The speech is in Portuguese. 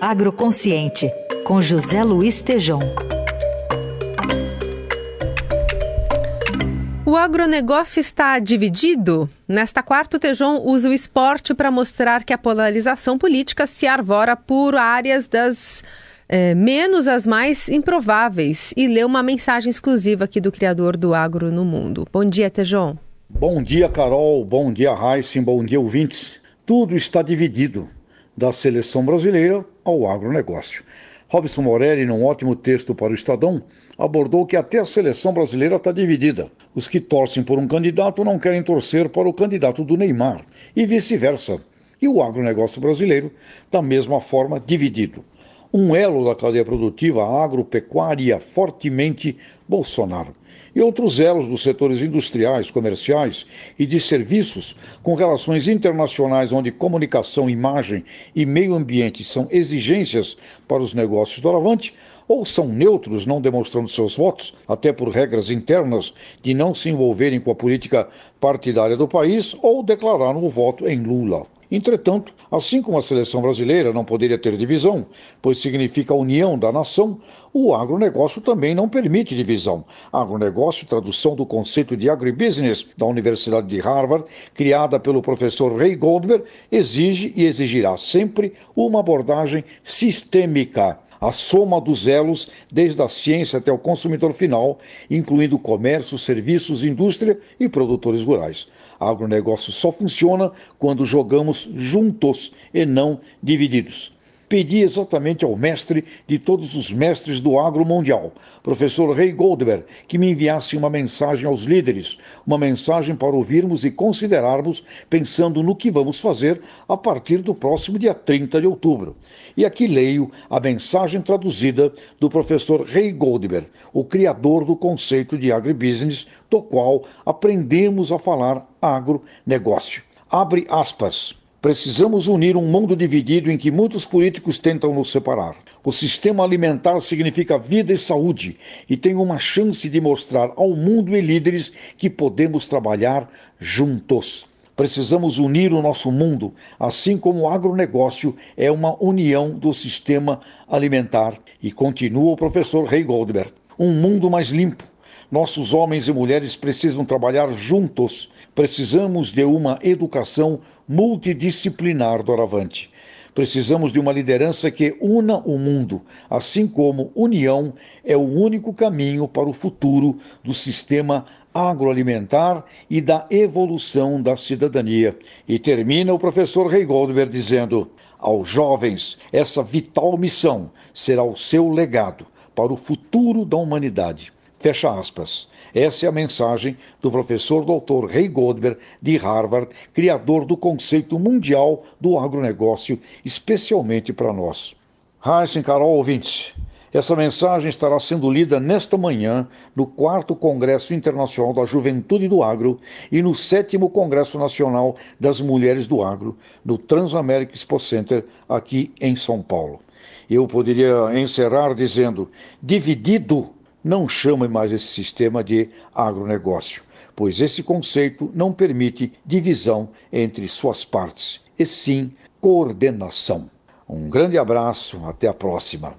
Agroconsciente, com José Luiz Tejom. O agronegócio está dividido? Nesta quarta, o Tejon usa o esporte para mostrar que a polarização política se arvora por áreas das é, menos as mais improváveis e lê uma mensagem exclusiva aqui do criador do agro no mundo. Bom dia, Tejon. Bom dia, Carol. Bom dia, Heisen. Bom dia, ouvintes. Tudo está dividido, da seleção brasileira ao agronegócio. Robson Morelli, num ótimo texto para o Estadão, abordou que até a seleção brasileira está dividida. Os que torcem por um candidato não querem torcer para o candidato do Neymar, e vice-versa. E o agronegócio brasileiro, da mesma forma, dividido. Um elo da cadeia produtiva agropecuária fortemente Bolsonaro e outros elos dos setores industriais, comerciais e de serviços com relações internacionais onde comunicação, imagem e meio ambiente são exigências para os negócios do Avante, ou são neutros, não demonstrando seus votos, até por regras internas de não se envolverem com a política partidária do país, ou declararam o voto em Lula. Entretanto, assim como a seleção brasileira não poderia ter divisão, pois significa a união da nação, o agronegócio também não permite divisão. Agronegócio, tradução do conceito de agribusiness da Universidade de Harvard, criada pelo professor Ray Goldberg, exige e exigirá sempre uma abordagem sistêmica a soma dos elos, desde a ciência até o consumidor final, incluindo comércio, serviços, indústria e produtores rurais. Agronegócio só funciona quando jogamos juntos e não divididos pedi exatamente ao mestre de todos os mestres do agro mundial, professor Ray Goldberg, que me enviasse uma mensagem aos líderes, uma mensagem para ouvirmos e considerarmos, pensando no que vamos fazer a partir do próximo dia 30 de outubro. E aqui leio a mensagem traduzida do professor Ray Goldberg, o criador do conceito de agribusiness, do qual aprendemos a falar agronegócio. Abre aspas. Precisamos unir um mundo dividido em que muitos políticos tentam nos separar. O sistema alimentar significa vida e saúde e tem uma chance de mostrar ao mundo e líderes que podemos trabalhar juntos. Precisamos unir o nosso mundo, assim como o agronegócio é uma união do sistema alimentar. E continua o professor Ray Goldberg. Um mundo mais limpo. Nossos homens e mulheres precisam trabalhar juntos. Precisamos de uma educação multidisciplinar doravante. Precisamos de uma liderança que una o mundo, assim como união é o único caminho para o futuro do sistema agroalimentar e da evolução da cidadania. E termina o professor Rei Goldberg dizendo: aos jovens, essa vital missão será o seu legado para o futuro da humanidade. Fecha aspas. Essa é a mensagem do professor Dr. Ray Goldberg, de Harvard, criador do conceito mundial do agronegócio, especialmente para nós. Heisen, Carol, ouvintes, essa mensagem estará sendo lida nesta manhã no 4 Congresso Internacional da Juventude do Agro e no 7 Congresso Nacional das Mulheres do Agro, no Transamérica Expo Center, aqui em São Paulo. Eu poderia encerrar dizendo: dividido não chame mais esse sistema de agronegócio, pois esse conceito não permite divisão entre suas partes, e sim coordenação. Um grande abraço, até a próxima.